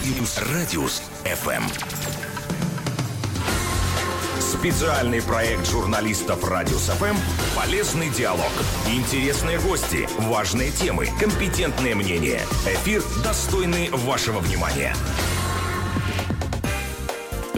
Радиус, Радиус FM. Специальный проект журналистов Радиус ФМ «Полезный диалог». Интересные гости, важные темы, компетентные мнения. Эфир, достойный вашего внимания.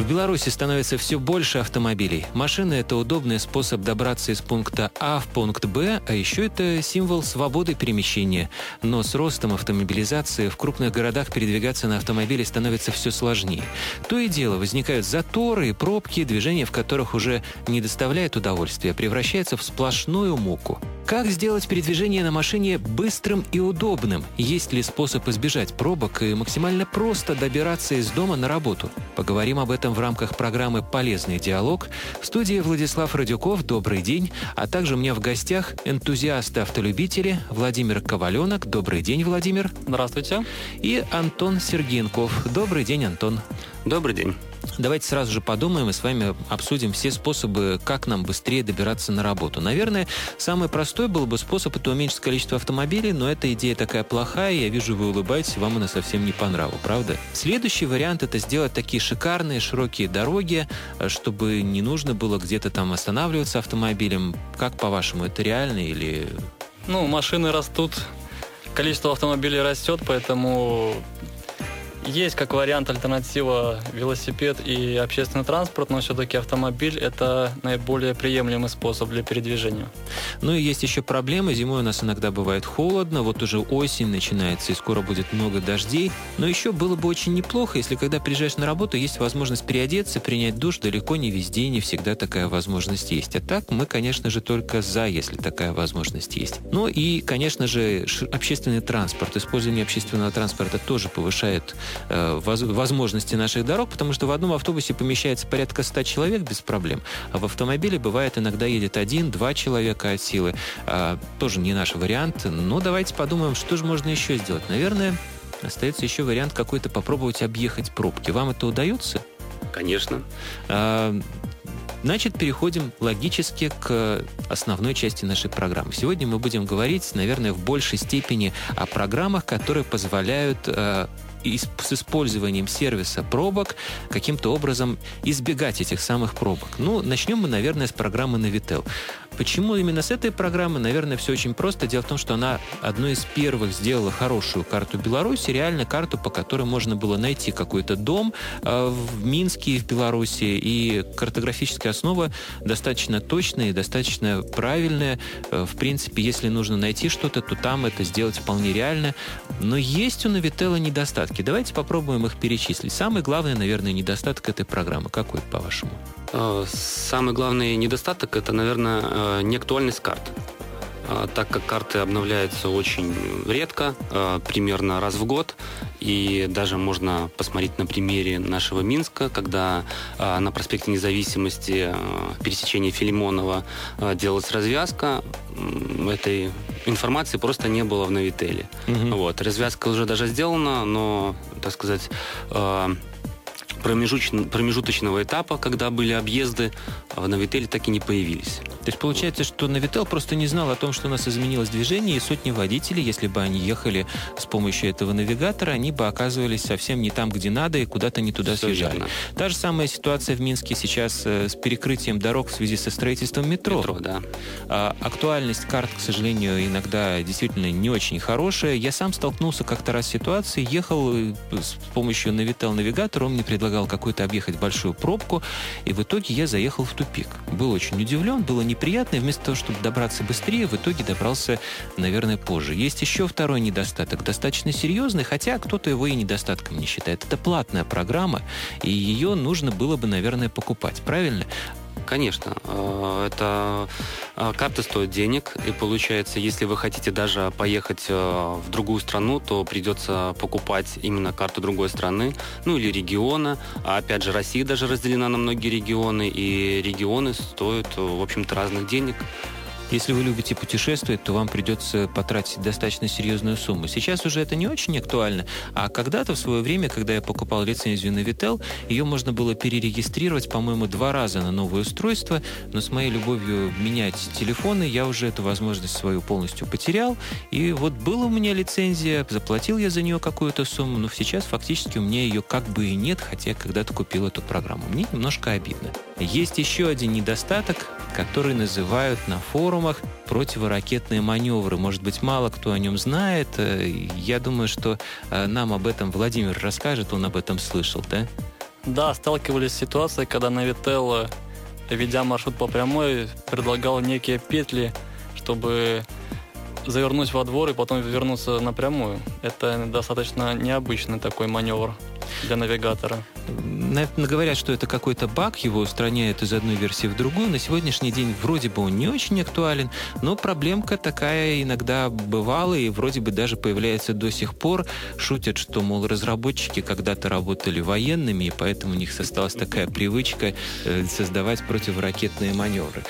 В Беларуси становится все больше автомобилей. Машина – это удобный способ добраться из пункта А в пункт Б, а еще это символ свободы перемещения. Но с ростом автомобилизации в крупных городах передвигаться на автомобиле становится все сложнее. То и дело, возникают заторы и пробки, движение в которых уже не доставляет удовольствия, а превращается в сплошную муку. Как сделать передвижение на машине быстрым и удобным? Есть ли способ избежать пробок и максимально просто добираться из дома на работу? Поговорим об этом в рамках программы «Полезный диалог». В студии Владислав Радюков, добрый день. А также у меня в гостях энтузиасты-автолюбители Владимир Коваленок. Добрый день, Владимир. Здравствуйте. И Антон Сергенков. Добрый день, Антон. Добрый день. Давайте сразу же подумаем и с вами обсудим все способы, как нам быстрее добираться на работу. Наверное, самый простой был бы способ это уменьшить количество автомобилей, но эта идея такая плохая, я вижу, вы улыбаетесь, вам она совсем не по нраву, правда? Следующий вариант это сделать такие шикарные широкие дороги, э, чтобы не нужно было где-то там останавливаться автомобилем. Как по-вашему, это реально или... Ну, машины растут, количество автомобилей растет, поэтому есть как вариант альтернатива велосипед и общественный транспорт, но все-таки автомобиль – это наиболее приемлемый способ для передвижения. Ну и есть еще проблемы. Зимой у нас иногда бывает холодно, вот уже осень начинается, и скоро будет много дождей. Но еще было бы очень неплохо, если когда приезжаешь на работу, есть возможность переодеться, принять душ. Далеко не везде, не всегда такая возможность есть. А так мы, конечно же, только за, если такая возможность есть. Ну и, конечно же, общественный транспорт. Использование общественного транспорта тоже повышает возможности наших дорог, потому что в одном автобусе помещается порядка 100 человек без проблем, а в автомобиле бывает иногда едет один-два человека от силы. А, тоже не наш вариант. Но давайте подумаем, что же можно еще сделать. Наверное, остается еще вариант какой-то попробовать объехать пробки. Вам это удается? Конечно. А, Значит, переходим логически к основной части нашей программы. Сегодня мы будем говорить, наверное, в большей степени о программах, которые позволяют э, с использованием сервиса пробок каким-то образом избегать этих самых пробок. Ну, начнем мы, наверное, с программы Navitel. Почему именно с этой программы? Наверное, все очень просто. Дело в том, что она одной из первых сделала хорошую карту Беларуси, реально карту, по которой можно было найти какой-то дом э, в Минске, в Беларуси, и картографическая основа достаточно точная и достаточно правильная. Э, в принципе, если нужно найти что-то, то там это сделать вполне реально. Но есть у Navitel недостатки. Давайте попробуем их перечислить. Самый главный, наверное, недостаток этой программы. Какой, по-вашему? Э, самый главный недостаток – это, наверное, э, неактуальность карт э, так как карты обновляются очень редко, примерно раз в год, и даже можно посмотреть на примере нашего Минска, когда на проспекте Независимости пересечения Филимонова делалась развязка, этой информации просто не было в Навителе. Угу. Вот. Развязка уже даже сделана, но, так сказать, промежуточного этапа, когда были объезды, в Новителе так и не появились. То есть получается, что Новител просто не знал о том, что у нас изменилось движение, и сотни водителей, если бы они ехали с помощью этого навигатора, они бы оказывались совсем не там, где надо, и куда-то не туда Все съезжали. Верно. Та же самая ситуация в Минске сейчас э, с перекрытием дорог в связи со строительством метро. Метро, да. А, актуальность карт, к сожалению, иногда действительно не очень хорошая. Я сам столкнулся как-то раз с ситуацией, ехал э, с помощью Навител навигатора, он мне предлагал какую-то объехать большую пробку, и в итоге я заехал в тупик. Был очень удивлен, было неприятно, и вместо того, чтобы добраться быстрее, в итоге добрался, наверное, позже. Есть еще второй недостаток, достаточно серьезный, хотя кто-то его и недостатком не считает. Это платная программа, и ее нужно было бы, наверное, покупать. Правильно? Конечно. Э, это э, карта стоит денег, и получается, если вы хотите даже поехать э, в другую страну, то придется покупать именно карту другой страны, ну или региона. А опять же, Россия даже разделена на многие регионы, и регионы стоят, в общем-то, разных денег. Если вы любите путешествовать, то вам придется потратить достаточно серьезную сумму. Сейчас уже это не очень актуально, а когда-то в свое время, когда я покупал лицензию на Vitel, ее можно было перерегистрировать, по-моему, два раза на новое устройство, но с моей любовью менять телефоны я уже эту возможность свою полностью потерял. И вот была у меня лицензия, заплатил я за нее какую-то сумму, но сейчас фактически у меня ее как бы и нет, хотя я когда-то купил эту программу. Мне немножко обидно. Есть еще один недостаток, который называют на форумах противоракетные маневры. Может быть, мало кто о нем знает. Э, я думаю, что э, нам об этом Владимир расскажет, он об этом слышал, да? Да, сталкивались с ситуацией, когда Navitel, ведя маршрут по прямой, предлагал некие петли, чтобы завернуть во двор и потом вернуться напрямую. Это достаточно необычный такой маневр для навигатора. Наверное, говорят, что это какой-то баг, его устраняют из одной версии в другую. На сегодняшний день вроде бы он не очень актуален, но проблемка такая иногда бывала и вроде бы даже появляется до сих пор. Шутят, что, мол, разработчики когда-то работали военными, и поэтому у них осталась такая привычка э, создавать противоракетные маневры.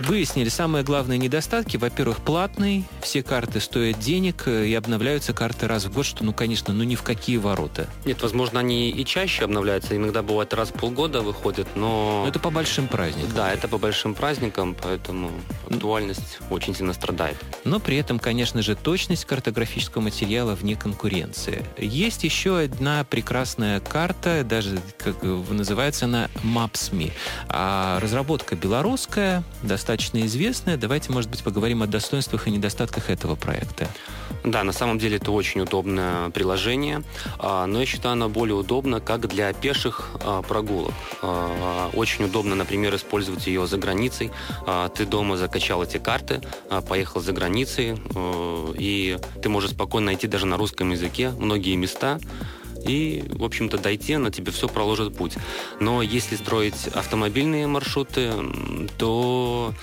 Выяснили самые главные недостатки. Во-первых, платный, все карты стоят денег, э, и обновляются карты раз в год, что, ну, конечно, ну ни в какие ворота. Нет, возможно, они и чаще обновляются, иногда бывает раз в полгода выходят, но... но это по большим праздникам. Да, это по большим праздникам, поэтому актуальность очень сильно страдает. Но при этом, конечно же, точность картографического материала вне конкуренции. Есть еще одна прекрасная карта, даже как называется она Maps.me. А разработка белорусская, достаточно достаточно известная. Давайте, может быть, поговорим о достоинствах и недостатках этого проекта. Да, на самом деле это очень удобное приложение, а, но я считаю, оно более удобно как для пеших а, прогулок. А, очень удобно, например, использовать ее за границей. Ты дома закачал эти карты, поехал за границей, и ты можешь спокойно найти даже на русском языке многие места, и, в общем-то, дойти, она тебе все проложит путь. Но если строить автомобильные маршруты, то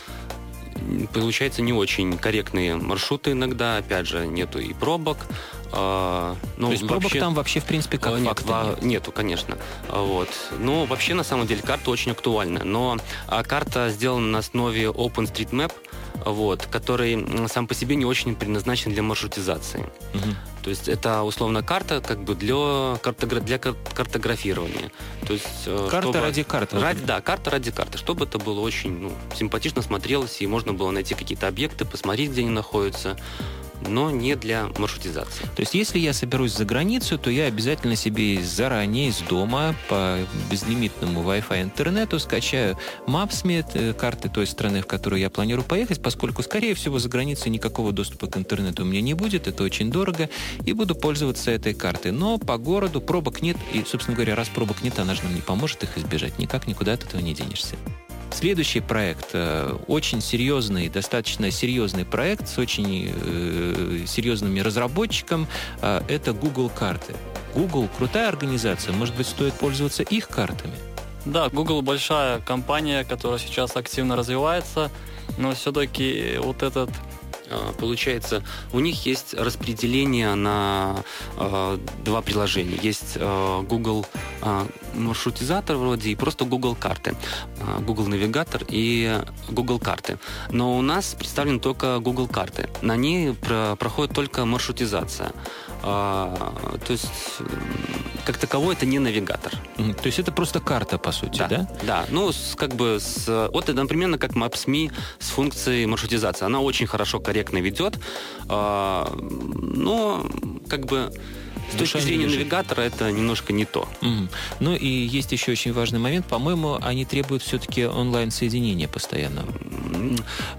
получается не очень корректные маршруты иногда, опять же, нету и пробок. А, ну, То есть пробок вообще, там вообще, в принципе, как нет, факта нет? Нету, конечно. Вот. Но вообще, на самом деле, карта очень актуальна. Но а, карта сделана на основе OpenStreetMap, вот, который сам по себе не очень предназначен для маршрутизации. Угу. То есть это условно карта как бы для, картогра... для картографирования. То есть, э, карта чтобы... ради карты. Ради, да, карта ради карты. Чтобы это было очень ну, симпатично смотрелось, и можно было найти какие-то объекты, посмотреть, где они находятся но не для маршрутизации. То есть, если я соберусь за границу, то я обязательно себе заранее из дома по безлимитному Wi-Fi интернету скачаю Maps.me, э, карты той страны, в которую я планирую поехать, поскольку, скорее всего, за границей никакого доступа к интернету у меня не будет, это очень дорого, и буду пользоваться этой картой. Но по городу пробок нет, и, собственно говоря, раз пробок нет, она же нам не поможет их избежать. Никак никуда от этого не денешься. Следующий проект, э, очень серьезный, достаточно серьезный проект с очень э, серьезными разработчиком, э, это Google карты. Google крутая организация, может быть, стоит пользоваться их картами? Да, Google большая компания, которая сейчас активно развивается, но все-таки вот этот получается, у них есть распределение на э, два приложения. Есть э, Google маршрутизатор вроде и просто Google карты. Google навигатор и Google карты. Но у нас представлены только Google карты. На ней про проходит только маршрутизация. А, то есть, как таковой, это не навигатор. То есть это просто карта, по сути, да? Да, да. ну, с, как бы, с, вот это, например, как Maps.me с функцией маршрутизации. Она очень хорошо, корректно ведет, а, но, как бы, с точки зрения навигатора это немножко не то. Mm. Ну и есть еще очень важный момент. По-моему, они требуют все-таки онлайн-соединения постоянного.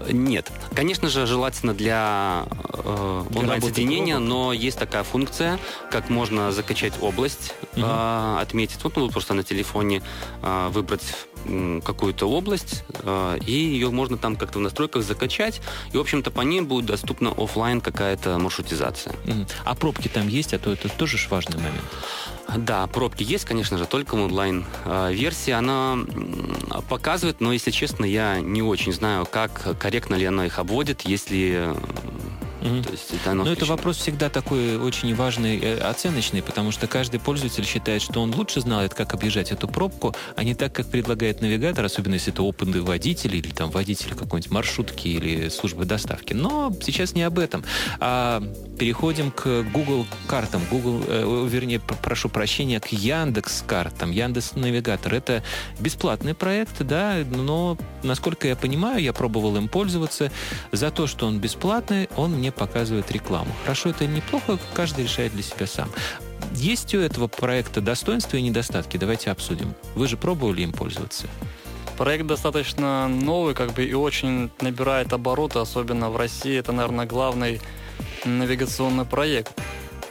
Нет. Конечно же, желательно для э, онлайн-соединения, но есть такая функция, как можно закачать область, mm-hmm. э, отметить. Вот ну, просто на телефоне э, выбрать какую-то область, э, и ее можно там как-то в настройках закачать, и, в общем-то, по ней будет доступна офлайн какая-то маршрутизация. А пробки там есть, а то это тоже ж важный момент. Да, пробки есть, конечно же, только в онлайн-версии. Она показывает, но, если честно, я не очень знаю, как корректно ли она их обводит, если Угу. То есть это Но это вопрос всегда такой очень важный, э, оценочный, потому что каждый пользователь считает, что он лучше знает, как объезжать эту пробку, а не так, как предлагает навигатор, особенно если это опытный водитель или там водитель какой-нибудь маршрутки или службы доставки. Но сейчас не об этом. А переходим к Google картам. Google, э, вернее, прошу прощения, к Яндекс картам. Яндекс Навигатор. Это бесплатный проект, да, но, насколько я понимаю, я пробовал им пользоваться. За то, что он бесплатный, он мне показывает рекламу. Хорошо это или неплохо, каждый решает для себя сам. Есть у этого проекта достоинства и недостатки? Давайте обсудим. Вы же пробовали им пользоваться? Проект достаточно новый, как бы и очень набирает обороты, особенно в России. Это, наверное, главный навигационный проект.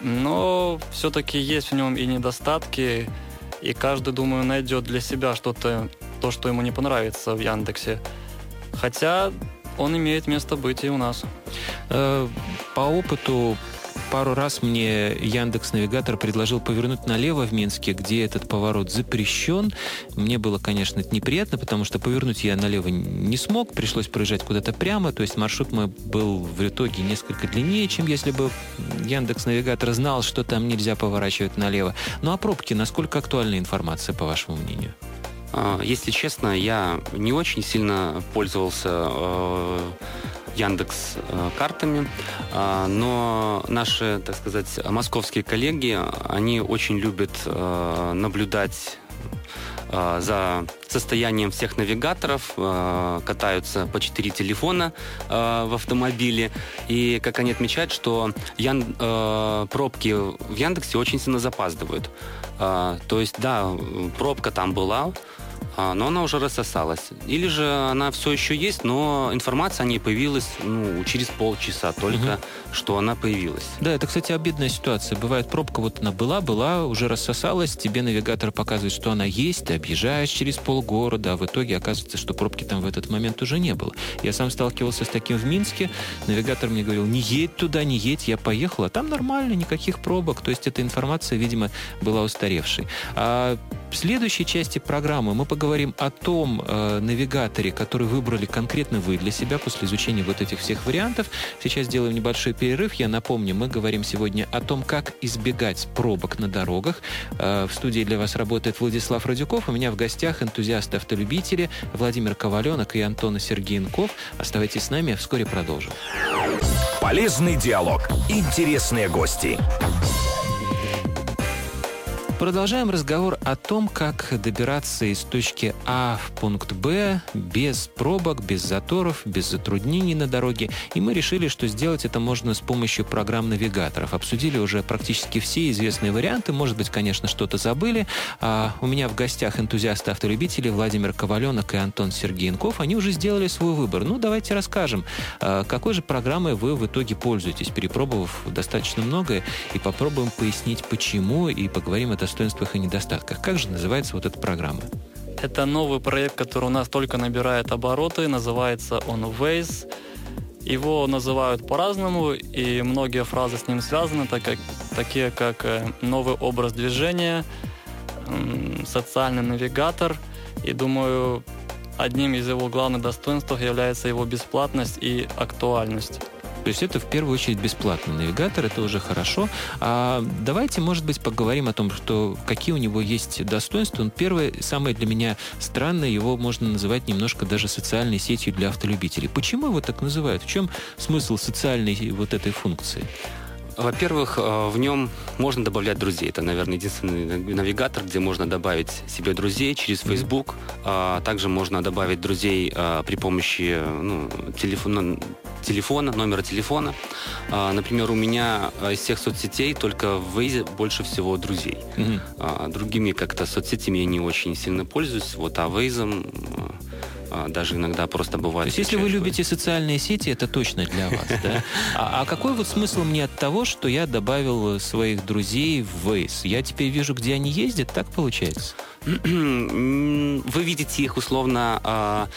Но все-таки есть в нем и недостатки, и каждый, думаю, найдет для себя что-то, то, что ему не понравится в Яндексе. Хотя он имеет место быть и у нас. Э, по опыту пару раз мне Яндекс Навигатор предложил повернуть налево в Минске, где этот поворот запрещен. Мне было, конечно, это неприятно, потому что повернуть я налево не смог, пришлось проезжать куда-то прямо, то есть маршрут мой был в итоге несколько длиннее, чем если бы Яндекс Навигатор знал, что там нельзя поворачивать налево. Ну а пробки, насколько актуальна информация, по вашему мнению? А, если честно, я не очень сильно пользовался э, Яндекс э, картами, а, но наши, так сказать, московские коллеги, они очень любят э, наблюдать э, за состоянием всех навигаторов, катаются по четыре телефона в автомобиле. И, как они отмечают, что пробки в Яндексе очень сильно запаздывают. То есть, да, пробка там была, но она уже рассосалась. Или же она все еще есть, но информация о ней появилась ну, через полчаса только, угу. что она появилась. Да, это, кстати, обидная ситуация. Бывает, пробка вот она была, была, уже рассосалась, тебе навигатор показывает, что она есть, ты объезжаешь через полгорода, а в итоге оказывается, что пробки там в этот момент уже не было. Я сам сталкивался с таким в Минске, навигатор мне говорил, не едь туда, не едь, я поехал, а там нормально, никаких пробок, то есть эта информация, видимо, была устаревшей. А в следующей части программы мы поговорим о том э, навигаторе, который выбрали конкретно вы для себя после изучения вот этих всех вариантов. Сейчас сделаем небольшой перерыв. Я напомню, мы говорим сегодня о том, как избегать пробок на дорогах. Э, в студии для вас работает Владислав Радюков. У меня в гостях энтузиасты-автолюбители Владимир Коваленок и Антон Сергеенков. Оставайтесь с нами, вскоре продолжим. Полезный диалог. Интересные гости. Продолжаем разговор о том, как добираться из точки А в пункт Б без пробок, без заторов, без затруднений на дороге. И мы решили, что сделать это можно с помощью программ навигаторов. Обсудили уже практически все известные варианты. Может быть, конечно, что-то забыли. А у меня в гостях энтузиасты-автолюбители Владимир Коваленок и Антон Сергеенков. Они уже сделали свой выбор. Ну, давайте расскажем, а какой же программой вы в итоге пользуетесь, перепробовав достаточно многое, и попробуем пояснить, почему, и поговорим о достоинствах и недостатках. Как же называется вот эта программа? Это новый проект, который у нас только набирает обороты. Называется он Waze. Его называют по-разному, и многие фразы с ним связаны, так как, такие как э, новый образ движения, социальный навигатор. И думаю, одним из его главных достоинств является его бесплатность и актуальность. То есть это в первую очередь бесплатный навигатор, это уже хорошо. А давайте, может быть, поговорим о том, что какие у него есть достоинства. Он первое, самое для меня странное, его можно называть немножко даже социальной сетью для автолюбителей. Почему его так называют? В чем смысл социальной вот этой функции? Во-первых, э, в нем можно добавлять друзей. Это, наверное, единственный навигатор, где можно добавить себе друзей через Facebook. А также можно добавить друзей э, при помощи ну, телефона, телефона, номера телефона. А, например, у меня э, из всех соцсетей только в Waze больше всего друзей. Mm-hmm. Другими как-то соцсетями я не очень сильно пользуюсь. Вот, а а, даже иногда просто бывает. То есть, если вы любите социальные сети, это точно для вас, да? А, а какой вот смысл мне от того, что я добавил своих друзей в Waze? Я теперь вижу, где они ездят, так получается? Вы видите их условно, а,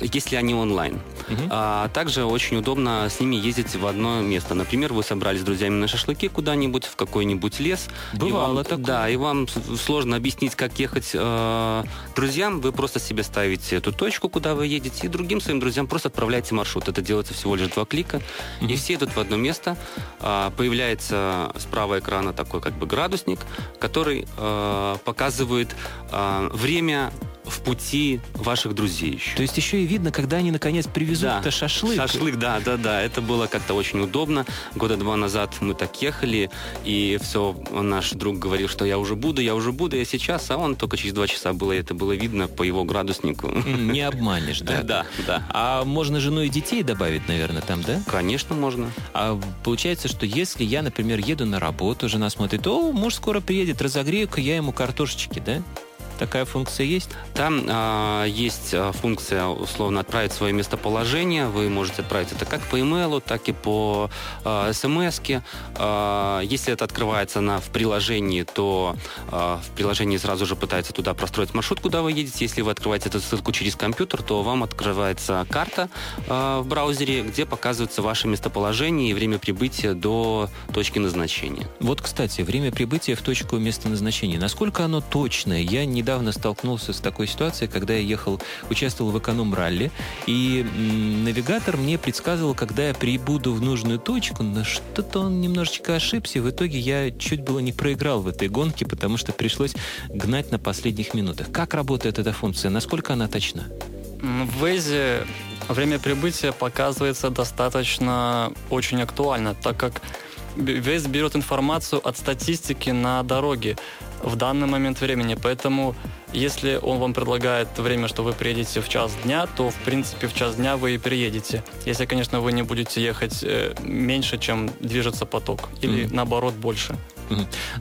если они онлайн. Угу. А также очень удобно с ними ездить в одно место. Например, вы собрались с друзьями на шашлыки куда-нибудь, в какой-нибудь лес. Бывало вам, такое. Да, и вам сложно объяснить, как ехать э, друзьям. Вы просто себе ставите эту точку, куда вы едете, и другим своим друзьям просто отправляете маршрут. Это делается всего лишь два клика, mm-hmm. и все идут в одно место. А, появляется справа экрана такой как бы градусник, который а, показывает а, время в пути ваших друзей еще. То есть еще и видно, когда они наконец привезут да. шашлык. Шашлык, да, да, да. Это было как-то очень удобно. Года два назад мы так ехали, и все, наш друг говорил, что я уже буду, я уже буду, я сейчас, а он только через два часа было, это было видно по его градуснику. Не обманешь, да? Да, да. А можно жену и детей добавить, наверное, там, да? Конечно, можно. А получается, что если я, например, еду на работу, жена смотрит, о, муж скоро приедет, разогрею-ка я ему картошечки, да? Такая функция есть? Там э, есть а, функция, условно, отправить свое местоположение. Вы можете отправить это как по имейлу, так и по э, смс. Э, если это открывается на, в приложении, то э, в приложении сразу же пытается туда простроить маршрут, куда вы едете. Если вы открываете эту ссылку через компьютер, то вам открывается карта э, в браузере, где показывается ваше местоположение и время прибытия до точки назначения. Вот, кстати, время прибытия в точку места назначения. Насколько оно точное? Я не недавно столкнулся с такой ситуацией, когда я ехал, участвовал в эконом-ралли, и навигатор мне предсказывал, когда я прибуду в нужную точку, но что-то он немножечко ошибся, и в итоге я чуть было не проиграл в этой гонке, потому что пришлось гнать на последних минутах. Как работает эта функция? Насколько она точна? В Waze время прибытия показывается достаточно очень актуально, так как Waze берет информацию от статистики на дороге в данный момент времени. Поэтому, если он вам предлагает время, что вы приедете в час дня, то, в принципе, в час дня вы и приедете. Если, конечно, вы не будете ехать э, меньше, чем движется поток. Или, mm-hmm. наоборот, больше.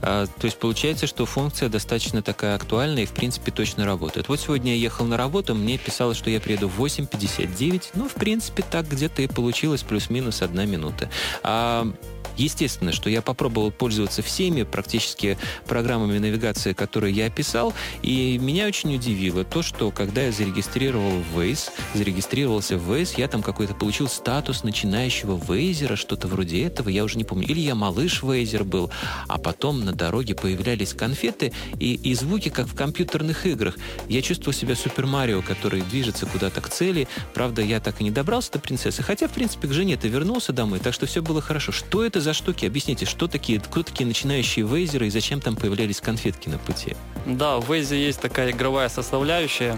А, то есть получается, что функция достаточно такая актуальная и, в принципе, точно работает. Вот сегодня я ехал на работу, мне писалось, что я приеду в 8.59. Ну, в принципе, так где-то и получилось, плюс-минус одна минута. А Естественно, что я попробовал пользоваться всеми практически программами навигации, которые я описал, и меня очень удивило то, что когда я зарегистрировал Waze, зарегистрировался в Waze, я там какой-то получил статус начинающего вейзера, что-то вроде этого, я уже не помню. Или я малыш вейзер был, а потом на дороге появлялись конфеты и, и звуки, как в компьютерных играх. Я чувствовал себя Супер Марио, который движется куда-то к цели. Правда, я так и не добрался до принцессы, хотя, в принципе, к жене-то вернулся домой, так что все было хорошо. Что это за за штуки? Объясните, что такие, кто такие начинающие вейзеры и зачем там появлялись конфетки на пути? Да, в Waze есть такая игровая составляющая.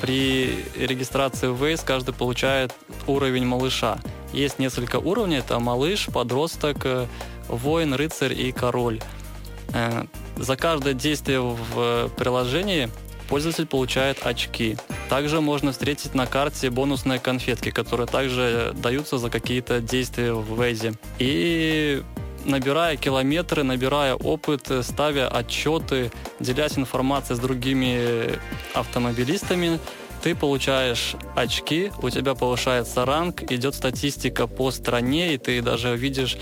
При регистрации в Waze каждый получает уровень малыша. Есть несколько уровней. Это малыш, подросток, э, воин, рыцарь и король. Э, за каждое действие в приложении пользователь получает очки. Также можно встретить на карте бонусные конфетки, которые также даются за какие-то действия в Waze. И набирая километры, набирая опыт, ставя отчеты, делясь информацией с другими автомобилистами, ты получаешь очки, у тебя повышается ранг, идет статистика по стране, и ты даже видишь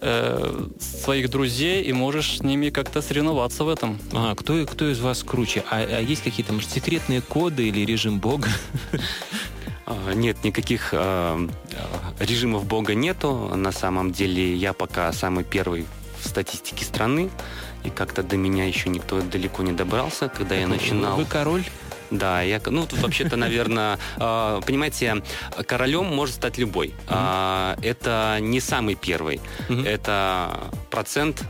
э, своих друзей и можешь с ними как-то соревноваться в этом. А кто, кто из вас круче? А, а есть какие-то, может, секретные коды или режим бога? А, нет, никаких э, режимов бога нету. На самом деле я пока самый первый в статистике страны. И как-то до меня еще никто далеко не добрался, когда так я начинал. Вы король? Да, я, ну, тут вообще-то, наверное, а, понимаете, королем может стать любой. Mm-hmm. Это не самый первый. Это процент,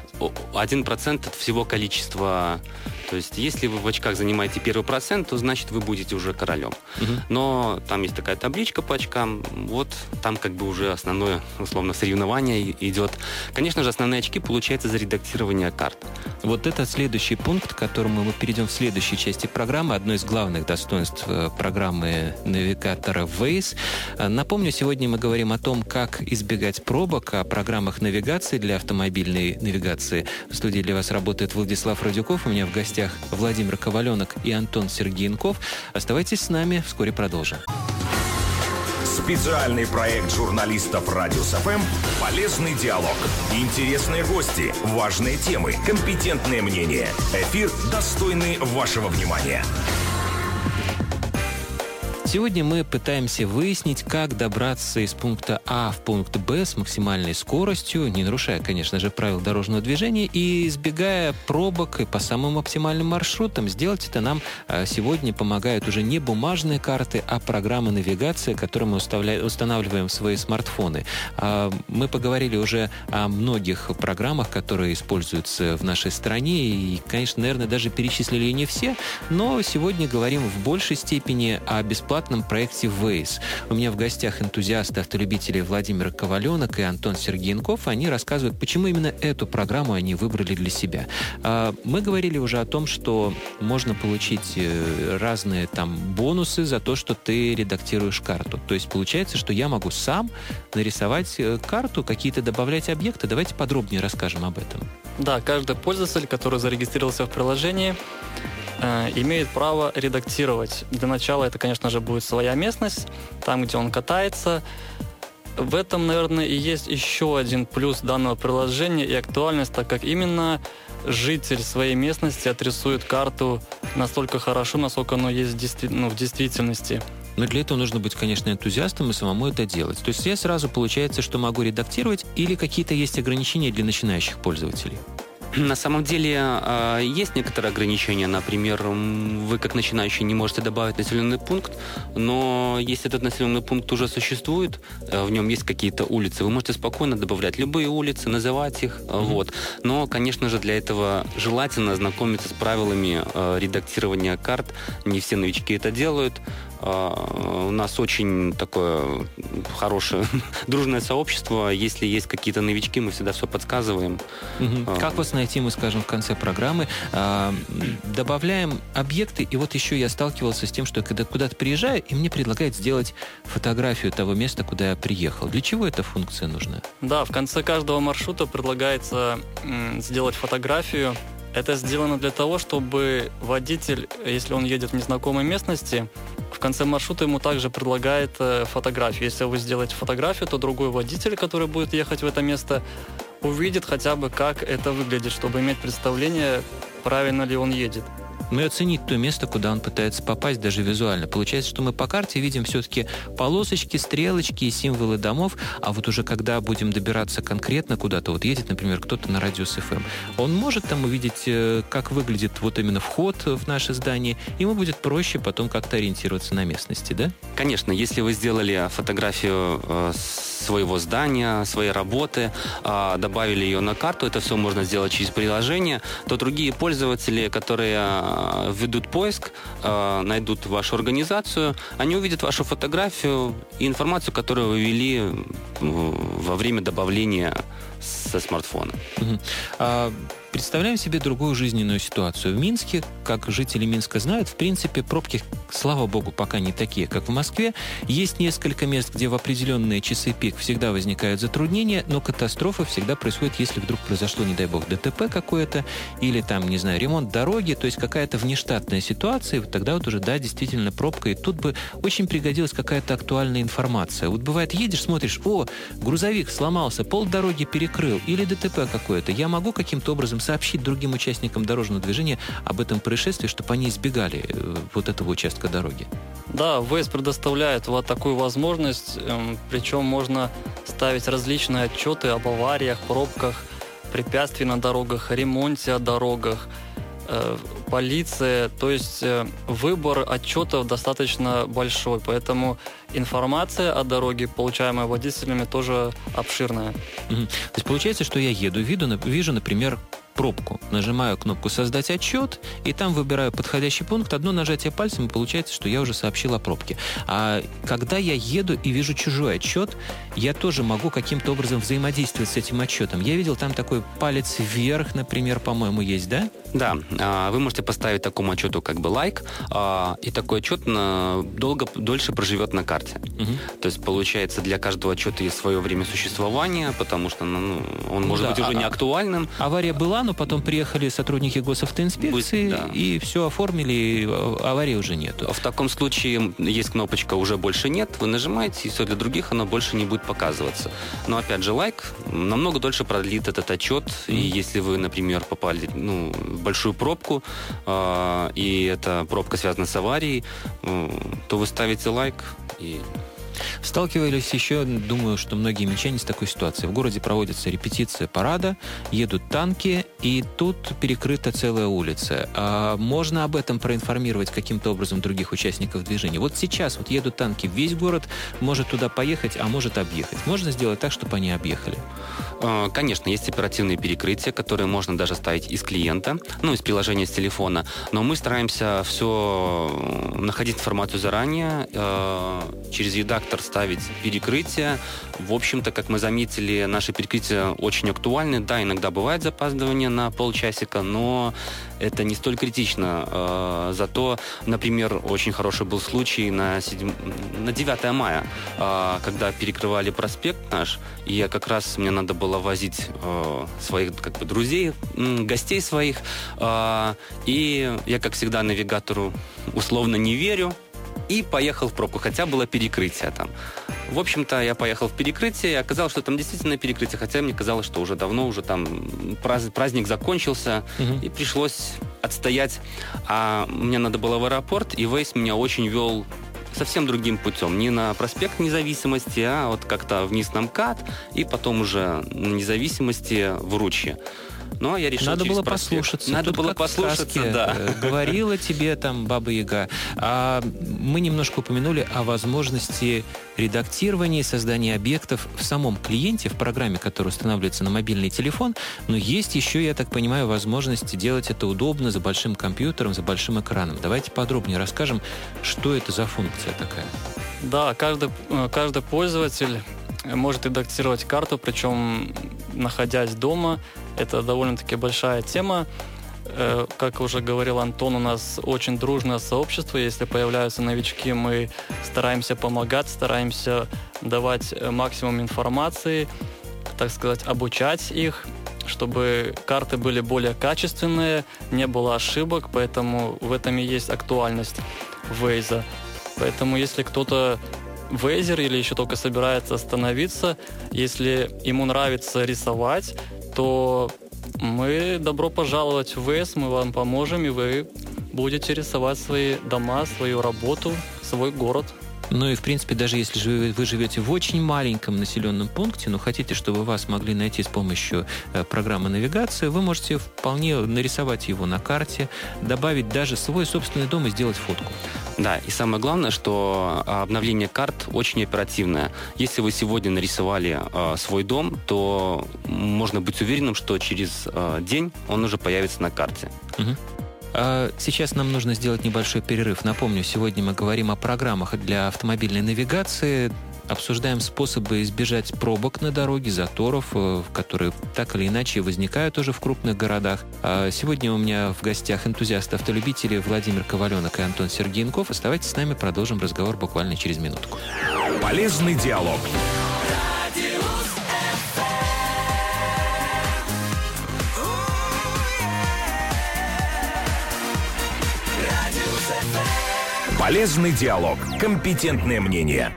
один процент от всего количества то есть, если вы в очках занимаете первый процент, то значит вы будете уже королем. Угу. Но там есть такая табличка по очкам, вот там как бы уже основное, условно, соревнование идет. Конечно же, основные очки получаются за редактирование карт. Вот это следующий пункт, к которому мы перейдем в следующей части программы. Одно из главных достоинств э, программы навигатора Waze. Э, напомню, сегодня мы говорим о том, как избегать пробок, о программах навигации для автомобильной навигации. В студии для вас работает Владислав Радюков. У меня в гостях гостях Владимир Коваленок и Антон Сергеенков. Оставайтесь с нами, вскоре продолжим. Специальный проект журналистов «Радиус ФМ» «Полезный диалог». Интересные гости, важные темы, компетентные мнения. Эфир, достойный вашего внимания. Сегодня мы пытаемся выяснить, как добраться из пункта А в пункт Б с максимальной скоростью, не нарушая, конечно же, правил дорожного движения и избегая пробок и по самым оптимальным маршрутам. Сделать это нам а, сегодня помогают уже не бумажные карты, а программы навигации, которые мы устанавливаем в свои смартфоны. А, мы поговорили уже о многих программах, которые используются в нашей стране, и, конечно, наверное, даже перечислили не все, но сегодня говорим в большей степени о бесплатном проекте Waze. У меня в гостях энтузиасты, автолюбители Владимир Коваленок и Антон Сергеенков. Они рассказывают, почему именно эту программу они выбрали для себя. А, мы говорили уже о том, что можно получить э, разные там бонусы за то, что ты редактируешь карту. То есть получается, что я могу сам нарисовать э, карту, какие-то добавлять объекты. Давайте подробнее расскажем об этом. Да, каждый пользователь, который зарегистрировался в приложении, э, имеет право редактировать. Для начала это, конечно же, будет своя местность, там, где он катается. В этом, наверное, и есть еще один плюс данного приложения и актуальность, так как именно житель своей местности отрисует карту настолько хорошо, насколько оно есть в, ну, в действительности. Но для этого нужно быть, конечно, энтузиастом и самому это делать. То есть я сразу получается, что могу редактировать или какие-то есть ограничения для начинающих пользователей? На самом деле а, есть некоторые ограничения. Например, вы как начинающий не можете добавить населенный пункт, но если этот населенный пункт уже существует, э, в нем есть какие-то улицы, вы можете спокойно добавлять любые улицы, называть их. Mm-hmm. Вот. Но, конечно же, для этого желательно ознакомиться с правилами э, редактирования карт. Не все новички это делают. А, у нас очень такое хорошее, дружное сообщество. Если есть какие-то новички, мы всегда все подсказываем. Угу. Как вас найти, мы скажем в конце программы. А, добавляем объекты, и вот еще я сталкивался с тем, что когда куда-то приезжаю, и мне предлагают сделать фотографию того места, куда я приехал. Для чего эта функция нужна? Да, в конце каждого маршрута предлагается сделать фотографию это сделано для того, чтобы водитель, если он едет в незнакомой местности, в конце маршрута ему также предлагает э, фотографию. Если вы сделаете фотографию, то другой водитель, который будет ехать в это место, увидит хотя бы, как это выглядит, чтобы иметь представление, правильно ли он едет ну и оценить то место, куда он пытается попасть даже визуально. Получается, что мы по карте видим все-таки полосочки, стрелочки и символы домов, а вот уже когда будем добираться конкретно куда-то, вот едет, например, кто-то на радиус FM, он может там увидеть, э, как выглядит вот именно вход в наше здание, ему будет проще потом как-то ориентироваться на местности, да? Конечно, если вы сделали фотографию э, своего здания, своей работы, э, добавили ее на карту, это все можно сделать через приложение, то другие пользователи, которые ведут поиск, э, найдут вашу организацию, они увидят вашу фотографию и информацию, которую вы ввели во время добавления со смартфона. Угу. Представляем себе другую жизненную ситуацию. В Минске, как жители Минска знают, в принципе, пробки, слава богу, пока не такие, как в Москве. Есть несколько мест, где в определенные часы пик всегда возникают затруднения, но катастрофа всегда происходит, если вдруг произошло, не дай бог, ДТП какое-то, или там, не знаю, ремонт дороги, то есть какая-то внештатная ситуация, вот тогда вот уже, да, действительно пробка, и тут бы очень пригодилась какая-то актуальная информация. Вот бывает, едешь, смотришь, о, грузовик сломался, пол дороги перекрыл, или ДТП какое-то. Я могу каким-то образом сообщить другим участникам дорожного движения об этом происшествии, чтобы они избегали э, вот этого участка дороги. Да, Waze предоставляет вот такую возможность, эм, причем можно ставить различные отчеты об авариях, пробках, препятствий на дорогах, ремонте о дорогах, э, полиция, то есть э, выбор отчетов достаточно большой, поэтому информация о дороге, получаемая водителями, тоже обширная. То есть получается, что я еду, вижу, вижу, например, пробку. Нажимаю кнопку «Создать отчет», и там выбираю подходящий пункт. Одно нажатие пальцем, и получается, что я уже сообщил о пробке. А когда я еду и вижу чужой отчет, я тоже могу каким-то образом взаимодействовать с этим отчетом. Я видел там такой палец вверх, например, по-моему, есть, да? Да. А, вы можете поставить такому отчету как бы лайк, а, и такой отчет долго, дольше проживет на карте. Угу. То есть, получается, для каждого отчета есть свое время существования, потому что ну, он может да, быть уже а, не актуальным. Авария была, но потом приехали сотрудники госавтоинспекции да. и все оформили, и аварии уже нету. В таком случае есть кнопочка «Уже больше нет», вы нажимаете, и все для других оно больше не будет показываться. Но опять же, лайк намного дольше продлит этот отчет, mm-hmm. и если вы, например, попали ну, большую пробку, э, и эта пробка связана с аварией, э, то вы ставите лайк и Сталкивались еще, думаю, что многие минчане с такой ситуацией. В городе проводится репетиция парада, едут танки, и тут перекрыта целая улица. А можно об этом проинформировать каким-то образом других участников движения? Вот сейчас вот едут танки, весь город может туда поехать, а может объехать. Можно сделать так, чтобы они объехали? А, конечно, есть оперативные перекрытия, которые можно даже ставить из клиента, ну, из приложения с телефона, но мы стараемся все находить информацию заранее, э, через редактор ставить перекрытие. В общем-то, как мы заметили, наши перекрытия очень актуальны. Да, иногда бывает запаздывание на полчасика, но это не столь критично. Э, зато, например, очень хороший был случай на, 7, на 9 мая, э, когда перекрывали проспект наш, и я как раз, мне надо было возить э, своих как бы, друзей, гостей своих, и я, как всегда, навигатору условно не верю, и поехал в пробку, хотя было перекрытие там. В общем-то, я поехал в перекрытие, и оказалось, что там действительно перекрытие, хотя мне казалось, что уже давно уже там праздник закончился, угу. и пришлось отстоять. А мне надо было в аэропорт, и Вейс меня очень вел совсем другим путем. Не на проспект независимости, а вот как-то вниз на МКАД, и потом уже на независимости в Ручье. Но ну, а я решил Надо было проспект. послушаться. Надо Тут было послушаться, сказке, да. Э, говорила тебе там Баба Яга. А мы немножко упомянули о возможности редактирования и создания объектов в самом клиенте, в программе, которая устанавливается на мобильный телефон. Но есть еще, я так понимаю, возможность делать это удобно за большим компьютером, за большим экраном. Давайте подробнее расскажем, что это за функция такая. Да, каждый, э, каждый пользователь может редактировать карту, причем находясь дома. Это довольно-таки большая тема. Э, как уже говорил Антон, у нас очень дружное сообщество. Если появляются новички, мы стараемся помогать, стараемся давать э, максимум информации, так сказать, обучать их, чтобы карты были более качественные, не было ошибок, поэтому в этом и есть актуальность Вейза. Поэтому если кто-то вейзер или еще только собирается остановиться, если ему нравится рисовать, то мы добро пожаловать в ВЭС, мы вам поможем, и вы будете рисовать свои дома, свою работу, свой город. Ну и, в принципе, даже если вы живете в очень маленьком населенном пункте, но хотите, чтобы вас могли найти с помощью э, программы навигации, вы можете вполне нарисовать его на карте, добавить даже свой собственный дом и сделать фотку. Да, и самое главное, что а, обновление карт очень оперативное. Если вы сегодня нарисовали э, свой дом, то можно быть уверенным, что через э, день он уже появится на карте. Угу. А сейчас нам нужно сделать небольшой перерыв. Напомню, сегодня мы говорим о программах для автомобильной навигации. Обсуждаем способы избежать пробок на дороге, заторов, э, которые так или иначе возникают уже в крупных городах. А сегодня у меня в гостях энтузиасты-автолюбители Владимир Коваленок и Антон Сергеенков. Оставайтесь с нами, продолжим разговор буквально через минутку. Полезный диалог. Полезный диалог. Компетентное мнение.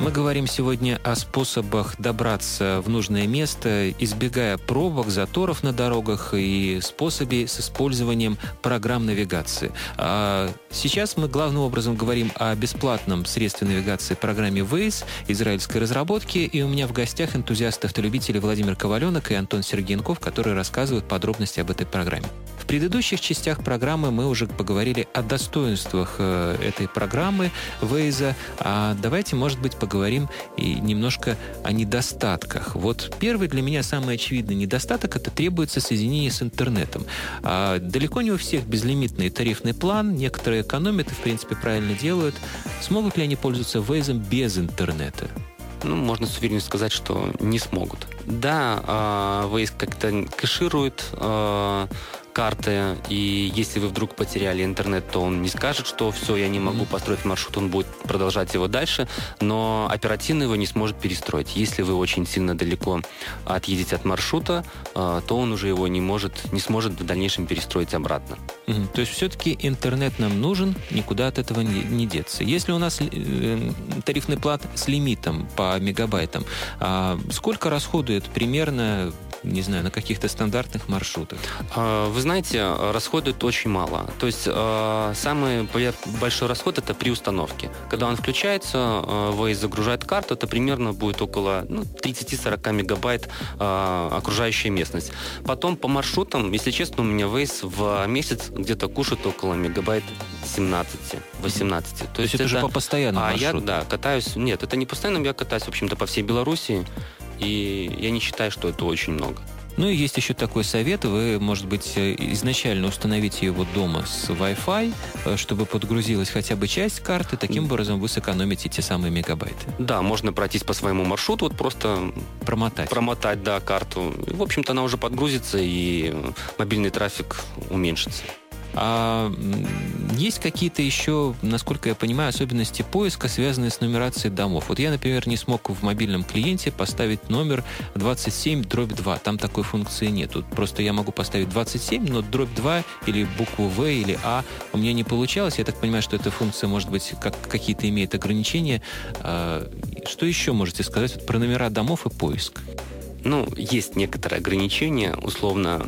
Мы говорим сегодня о способах добраться в нужное место, избегая пробок, заторов на дорогах и способе с использованием программ навигации. А сейчас мы главным образом говорим о бесплатном средстве навигации программе Waze израильской разработки. И у меня в гостях энтузиасты-автолюбители Владимир Коваленок и Антон Сергенков, которые рассказывают подробности об этой программе предыдущих частях программы мы уже поговорили о достоинствах э, этой программы Waze. А давайте, может быть, поговорим и немножко о недостатках. Вот первый для меня самый очевидный недостаток – это требуется соединение с интернетом. А далеко не у всех безлимитный тарифный план, некоторые экономят и, в принципе, правильно делают. Смогут ли они пользоваться Waze без интернета? ну, можно с уверенностью сказать, что не смогут. Да, э, Waze как-то кэширует э, карты, и если вы вдруг потеряли интернет, то он не скажет, что все, я не могу построить маршрут, он будет продолжать его дальше, но оперативно его не сможет перестроить. Если вы очень сильно далеко отъедете от маршрута, э, то он уже его не может, не сможет в дальнейшем перестроить обратно. Угу. То есть все-таки интернет нам нужен, никуда от этого не, не деться. Если у нас э, тарифный плат с лимитом по мегабайтам, э, сколько расходует примерно не знаю, на каких-то стандартных маршрутах? А, вы знаете, расходует очень мало. То есть а, самый большой расход это при установке. Когда он включается, Waze загружает карту, это примерно будет около ну, 30-40 мегабайт окружающая местность. Потом по маршрутам, если честно, у меня Waze в месяц где-то кушает около мегабайт 17-18. То, То есть это, это же по постоянному а маршруту? я, да, катаюсь... Нет, это не постоянно, я катаюсь, в общем-то, по всей Беларуси. И я не считаю, что это очень много. Ну и есть еще такой совет. Вы, может быть, э, изначально установите его дома с Wi-Fi, э, чтобы подгрузилась хотя бы часть карты. Таким образом вы сэкономите те самые мегабайты. Да, можно пройтись по своему маршруту, вот просто промотать. Промотать, да, карту. В общем-то, она уже подгрузится, и мобильный трафик уменьшится. А есть какие-то еще, насколько я понимаю, особенности поиска, связанные с нумерацией домов? Вот я, например, не смог в мобильном клиенте поставить номер 27 дробь 2. Там такой функции нет. Тут просто я могу поставить 27, но дробь 2 или букву В или А у меня не получалось. Я так понимаю, что эта функция, может быть, как, какие-то имеет ограничения. А, что еще можете сказать про номера домов и поиск? Ну, есть некоторые ограничения, условно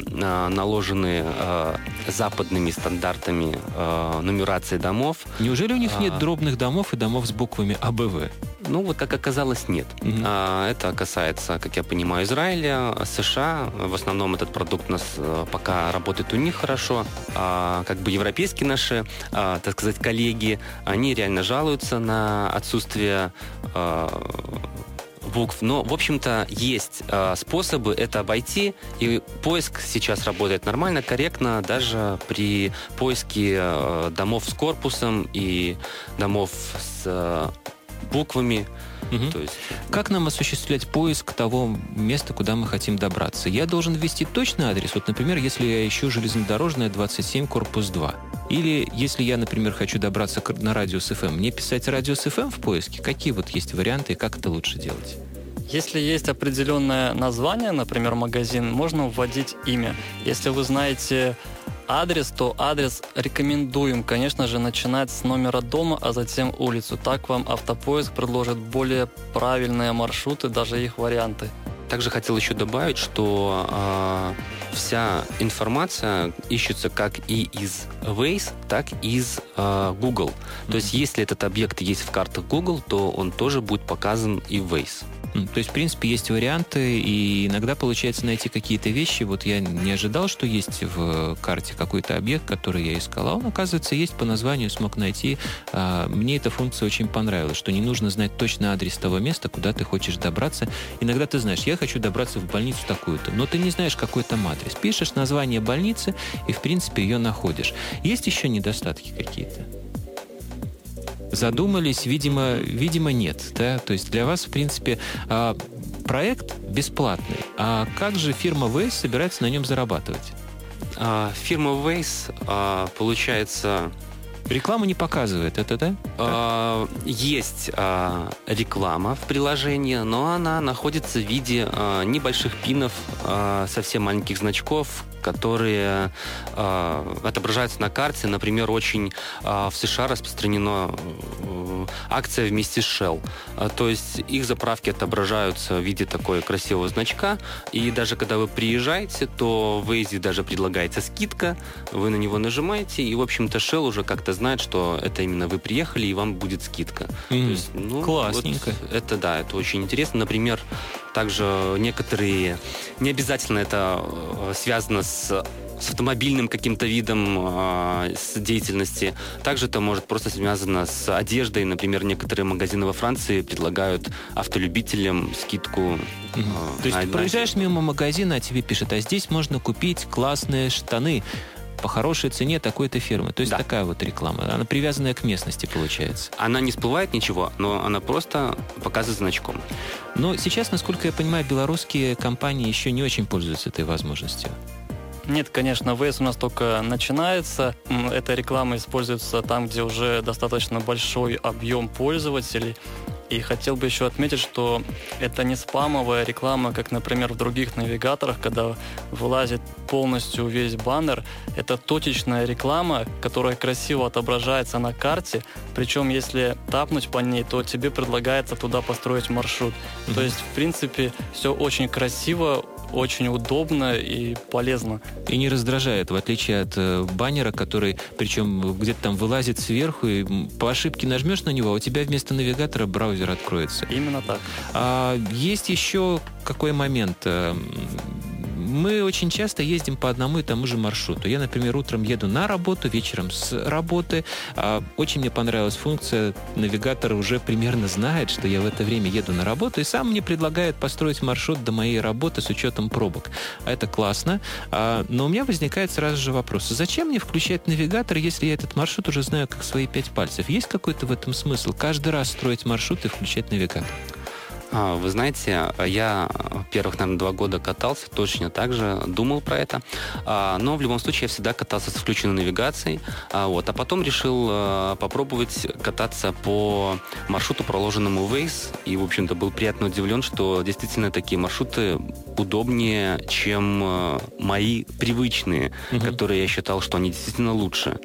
наложенные э, западными стандартами э, нумерации домов. Неужели у них нет а... дробных домов и домов с буквами АБВ? Ну, вот как оказалось, нет. Угу. А, это касается, как я понимаю, Израиля, США. В основном этот продукт у нас э, пока работает у них хорошо. А, как бы европейские наши, а, так сказать, коллеги, они реально жалуются на отсутствие а, букв. Но, в общем-то, есть э, способы это обойти, и поиск сейчас работает нормально, корректно, даже при поиске э, домов с корпусом и домов с э, буквами. Угу. То есть... Как нам осуществлять поиск того места, куда мы хотим добраться? Я должен ввести точный адрес. Вот, например, если я ищу железнодорожная 27, корпус 2. Или если я, например, хочу добраться на радиус FM, мне писать радиус FM в поиске? Какие вот есть варианты и как это лучше делать? Если есть определенное название, например, магазин, можно вводить имя. Если вы знаете адрес, то адрес рекомендуем, конечно же, начинать с номера дома, а затем улицу. Так вам автопоиск предложит более правильные маршруты, даже их варианты. Также хотел еще добавить, что э, вся информация ищется как и из Waze, так и из э, Google. Mm-hmm. То есть, если этот объект есть в картах Google, то он тоже будет показан и в Waze. То есть, в принципе, есть варианты, и иногда получается найти какие-то вещи. Вот я не ожидал, что есть в карте какой-то объект, который я искал, а он, оказывается, есть по названию, смог найти. А, мне эта функция очень понравилась, что не нужно знать точно адрес того места, куда ты хочешь добраться. Иногда ты знаешь, я хочу добраться в больницу такую-то, но ты не знаешь, какой там адрес. Пишешь название больницы, и, в принципе, ее находишь. Есть еще недостатки какие-то? задумались, видимо, видимо нет. Да? То есть для вас, в принципе, а, проект бесплатный. А как же фирма Waze собирается на нем зарабатывать? А, фирма Waze, а, получается, Реклама не показывает это, да? А, есть а, реклама в приложении, но она находится в виде а, небольших пинов, а, совсем маленьких значков, которые э, отображаются на карте. Например, очень э, в США распространена э, акция вместе с Shell. Э, то есть их заправки отображаются в виде такой красивого значка. И даже когда вы приезжаете, то в Waze даже предлагается скидка. Вы на него нажимаете, и, в общем-то, Shell уже как-то знает, что это именно вы приехали, и вам будет скидка. Mm, то есть, ну, классненько. Вот это, да, это очень интересно. Например, также некоторые, не обязательно это э, связано с с автомобильным каким-то видом э, с деятельности. Также это может просто связано с одеждой. Например, некоторые магазины во Франции предлагают автолюбителям скидку. Э, То есть ты проезжаешь мимо магазина, а тебе пишут, а здесь можно купить классные штаны по хорошей цене такой-то фирмы. То есть да. такая вот реклама. Она привязанная к местности, получается. Она не всплывает ничего, но она просто показывает значком. Но сейчас, насколько я понимаю, белорусские компании еще не очень пользуются этой возможностью. Нет, конечно, Waze у нас только начинается. Эта реклама используется там, где уже достаточно большой объем пользователей. И хотел бы еще отметить, что это не спамовая реклама, как, например, в других навигаторах, когда вылазит полностью весь баннер. Это точечная реклама, которая красиво отображается на карте. Причем, если тапнуть по ней, то тебе предлагается туда построить маршрут. Mm-hmm. То есть, в принципе, все очень красиво, очень удобно и полезно. И не раздражает, в отличие от э, баннера, который, причем где-то там вылазит сверху, и по ошибке нажмешь на него, а у тебя вместо навигатора браузер откроется. Именно так. А, есть еще какой момент? Мы очень часто ездим по одному и тому же маршруту. Я, например, утром еду на работу, вечером с работы. А, очень мне понравилась функция. Навигатор уже примерно знает, что я в это время еду на работу, и сам мне предлагает построить маршрут до моей работы с учетом пробок. Это классно. А, но у меня возникает сразу же вопрос. Зачем мне включать навигатор, если я этот маршрут уже знаю как свои пять пальцев? Есть какой-то в этом смысл? Каждый раз строить маршрут и включать навигатор? А, вы знаете, я первых, наверное, два года катался, точно так же думал про это. А, но в любом случае я всегда катался с включенной навигацией. А, вот. а потом решил попробовать кататься по маршруту, проложенному Waze. И, в общем-то, был приятно удивлен, что действительно такие маршруты удобнее, чем мои привычные, угу. которые я считал, что они действительно лучше.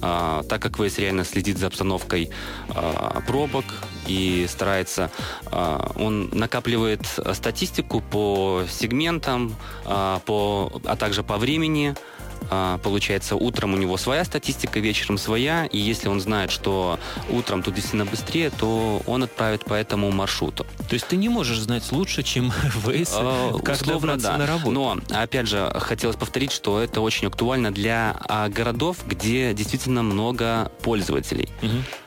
Так как Waze реально следит за обстановкой пробок и старается он накапливает статистику по сегментам, а, по, а также по времени. А, получается, утром у него своя статистика, вечером своя, и если он знает, что утром тут действительно быстрее, то он отправит по этому маршруту. То есть ты не можешь знать лучше, чем Waze, а, как Условно, да. на работу. Но, опять же, хотелось повторить, что это очень актуально для городов, где действительно много пользователей. Угу.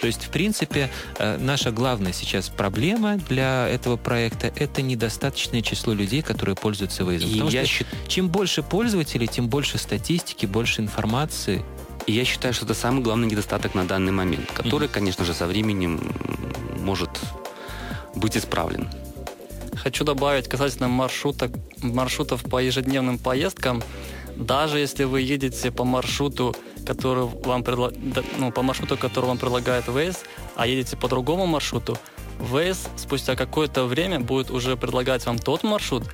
То есть, в принципе, э, наша главная сейчас проблема для этого проекта – это недостаточное число людей, которые пользуются Waze. И Потому я что счит... чем больше пользователей, тем больше статистики, больше информации. И я считаю, что это самый главный недостаток на данный момент, который, mm-hmm. конечно же, со временем может быть исправлен. Хочу добавить касательно маршруток, маршрутов по ежедневным поездкам. Даже если вы едете по маршруту который вам предла... ну, по маршруту, который вам предлагает Waze, а едете по другому маршруту, Waze спустя какое-то время будет уже предлагать вам тот маршрут,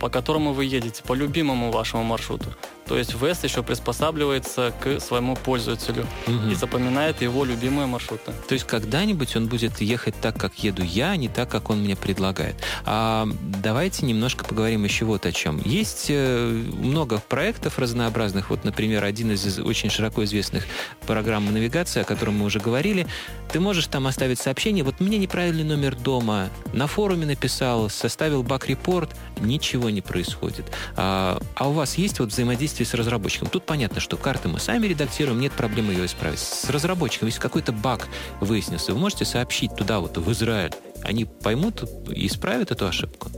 по которому вы едете, по любимому вашему маршруту. То есть Вест еще приспосабливается к своему пользователю угу. и запоминает его любимые маршруты. То есть когда-нибудь он будет ехать так, как еду я, а не так, как он мне предлагает. А давайте немножко поговорим еще вот о чем. Есть э, много проектов разнообразных. Вот, например, один из очень широко известных программ навигации, о котором мы уже говорили. Ты можешь там оставить сообщение. Вот мне неправильный номер дома. На форуме написал, составил баг-репорт. Ничего не происходит. А, а у вас есть вот взаимодействие взаимодействии с разработчиком. Тут понятно, что карты мы сами редактируем, нет проблем ее исправить. С разработчиком, если какой-то баг выяснился, вы можете сообщить туда, вот в Израиль. Они поймут и исправят эту ошибку.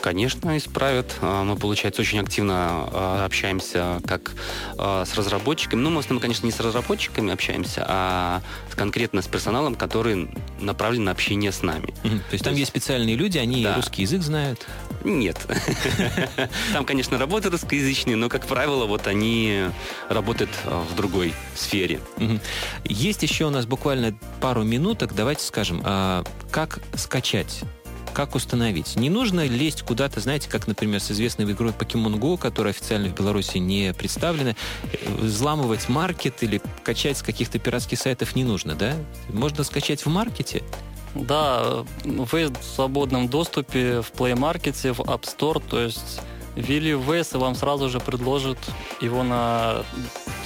Конечно, исправят. А, мы, получается, очень активно а, общаемся как а, с разработчиками. Ну, мы, в основном, конечно, не с разработчиками общаемся, а конкретно с персоналом, который направлен на общение с нами. То есть там есть специальные люди, они да. русский язык знают? Нет. Там, конечно, работы русскоязычные, но, как правило, вот они работают в другой сфере. Есть еще у нас буквально пару минуток. Давайте скажем, как скачать как установить? Не нужно лезть куда-то, знаете, как, например, с известной игрой Pokemon Go, которая официально в Беларуси не представлена, взламывать маркет или качать с каких-то пиратских сайтов не нужно, да? Можно скачать в маркете, да, вы в свободном доступе в Play Market, в App Store, то есть ввели Waze и вам сразу же предложат его на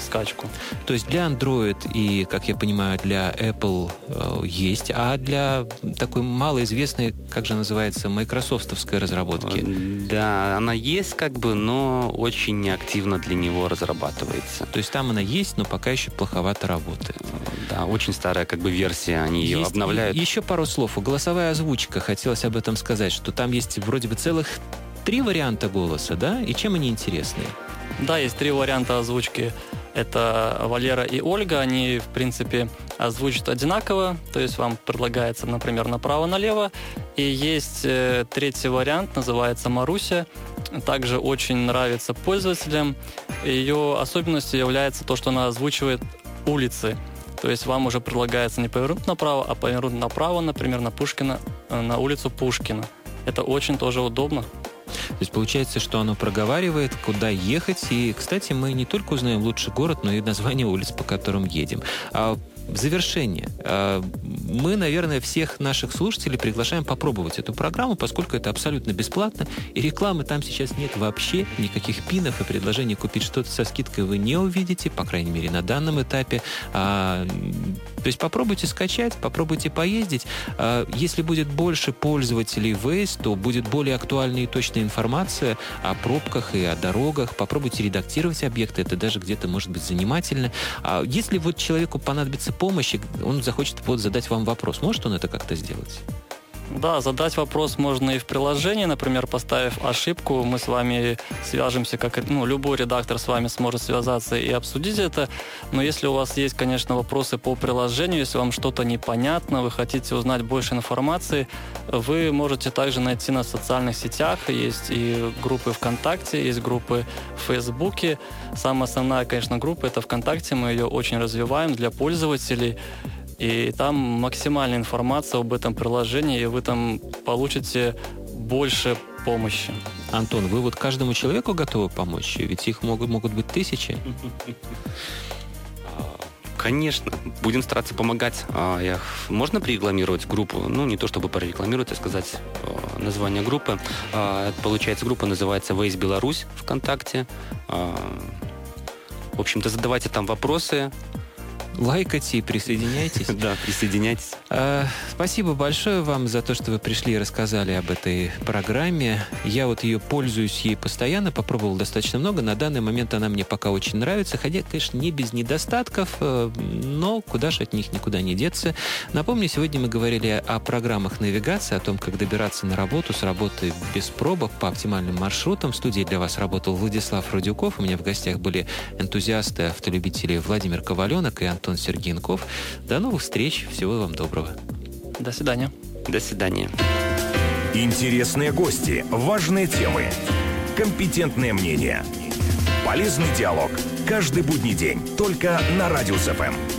скачку. То есть для Android и, как я понимаю, для Apple э, есть, а для такой малоизвестной, как же называется, майкрософтовской разработки? Да, она есть как бы, но очень неактивно для него разрабатывается. То есть там она есть, но пока еще плоховато работает. Да, очень старая как бы версия, они есть, ее обновляют. Еще пару слов. Голосовая озвучка, хотелось об этом сказать, что там есть вроде бы целых три варианта голоса, да? И чем они интересны? Да, есть три варианта озвучки. Это Валера и Ольга. Они, в принципе, озвучат одинаково. То есть вам предлагается, например, направо-налево. И есть э, третий вариант, называется Маруся. Также очень нравится пользователям. Ее особенностью является то, что она озвучивает улицы. То есть вам уже предлагается не повернуть направо, а повернуть направо, например, на Пушкина, э, на улицу Пушкина. Это очень тоже удобно. То есть получается, что оно проговаривает, куда ехать. И, кстати, мы не только узнаем лучший город, но и название улиц, по которым едем. А в завершение, а, мы, наверное, всех наших слушателей приглашаем попробовать эту программу, поскольку это абсолютно бесплатно, и рекламы там сейчас нет вообще, никаких пинов и предложений купить что-то со скидкой вы не увидите, по крайней мере, на данном этапе. А, то есть попробуйте скачать, попробуйте поездить. А, если будет больше пользователей Waze, то будет более актуальная и точная информация о пробках и о дорогах. Попробуйте редактировать объекты, это даже где-то может быть занимательно. Если вот человеку понадобится помощь, он захочет вот задать вам вопрос, может он это как-то сделать? Да, задать вопрос можно и в приложении, например, поставив ошибку, мы с вами свяжемся, как ну, любой редактор с вами сможет связаться и обсудить это. Но если у вас есть, конечно, вопросы по приложению, если вам что-то непонятно, вы хотите узнать больше информации, вы можете также найти на социальных сетях. Есть и группы ВКонтакте, есть группы в Фейсбуке. Самая основная, конечно, группа это ВКонтакте. Мы ее очень развиваем для пользователей. И там максимальная информация об этом приложении, и вы там получите больше помощи. Антон, вы вот каждому человеку готовы помочь? Ведь их могут, могут быть тысячи. Конечно, будем стараться помогать. А, я, можно прорекламировать группу? Ну, не то чтобы прорекламировать, а сказать а, название группы. А, получается, группа называется Waze Беларусь ВКонтакте. В общем-то, задавайте там вопросы, лайкайте и присоединяйтесь. Да, присоединяйтесь. А, спасибо большое вам за то, что вы пришли и рассказали об этой программе. Я вот ее пользуюсь ей постоянно, попробовал достаточно много. На данный момент она мне пока очень нравится, хотя, конечно, не без недостатков, э, но куда же от них никуда не деться. Напомню, сегодня мы говорили о программах навигации, о том, как добираться на работу с работы без пробок по оптимальным маршрутам. В студии для вас работал Владислав Родюков. У меня в гостях были энтузиасты, автолюбители Владимир Коваленок и Антон Антон Сергенков. До новых встреч. Всего вам доброго. До свидания. До свидания. Интересные гости, важные темы, компетентное мнение. Полезный диалог. Каждый будний день. Только на Радиус ФМ.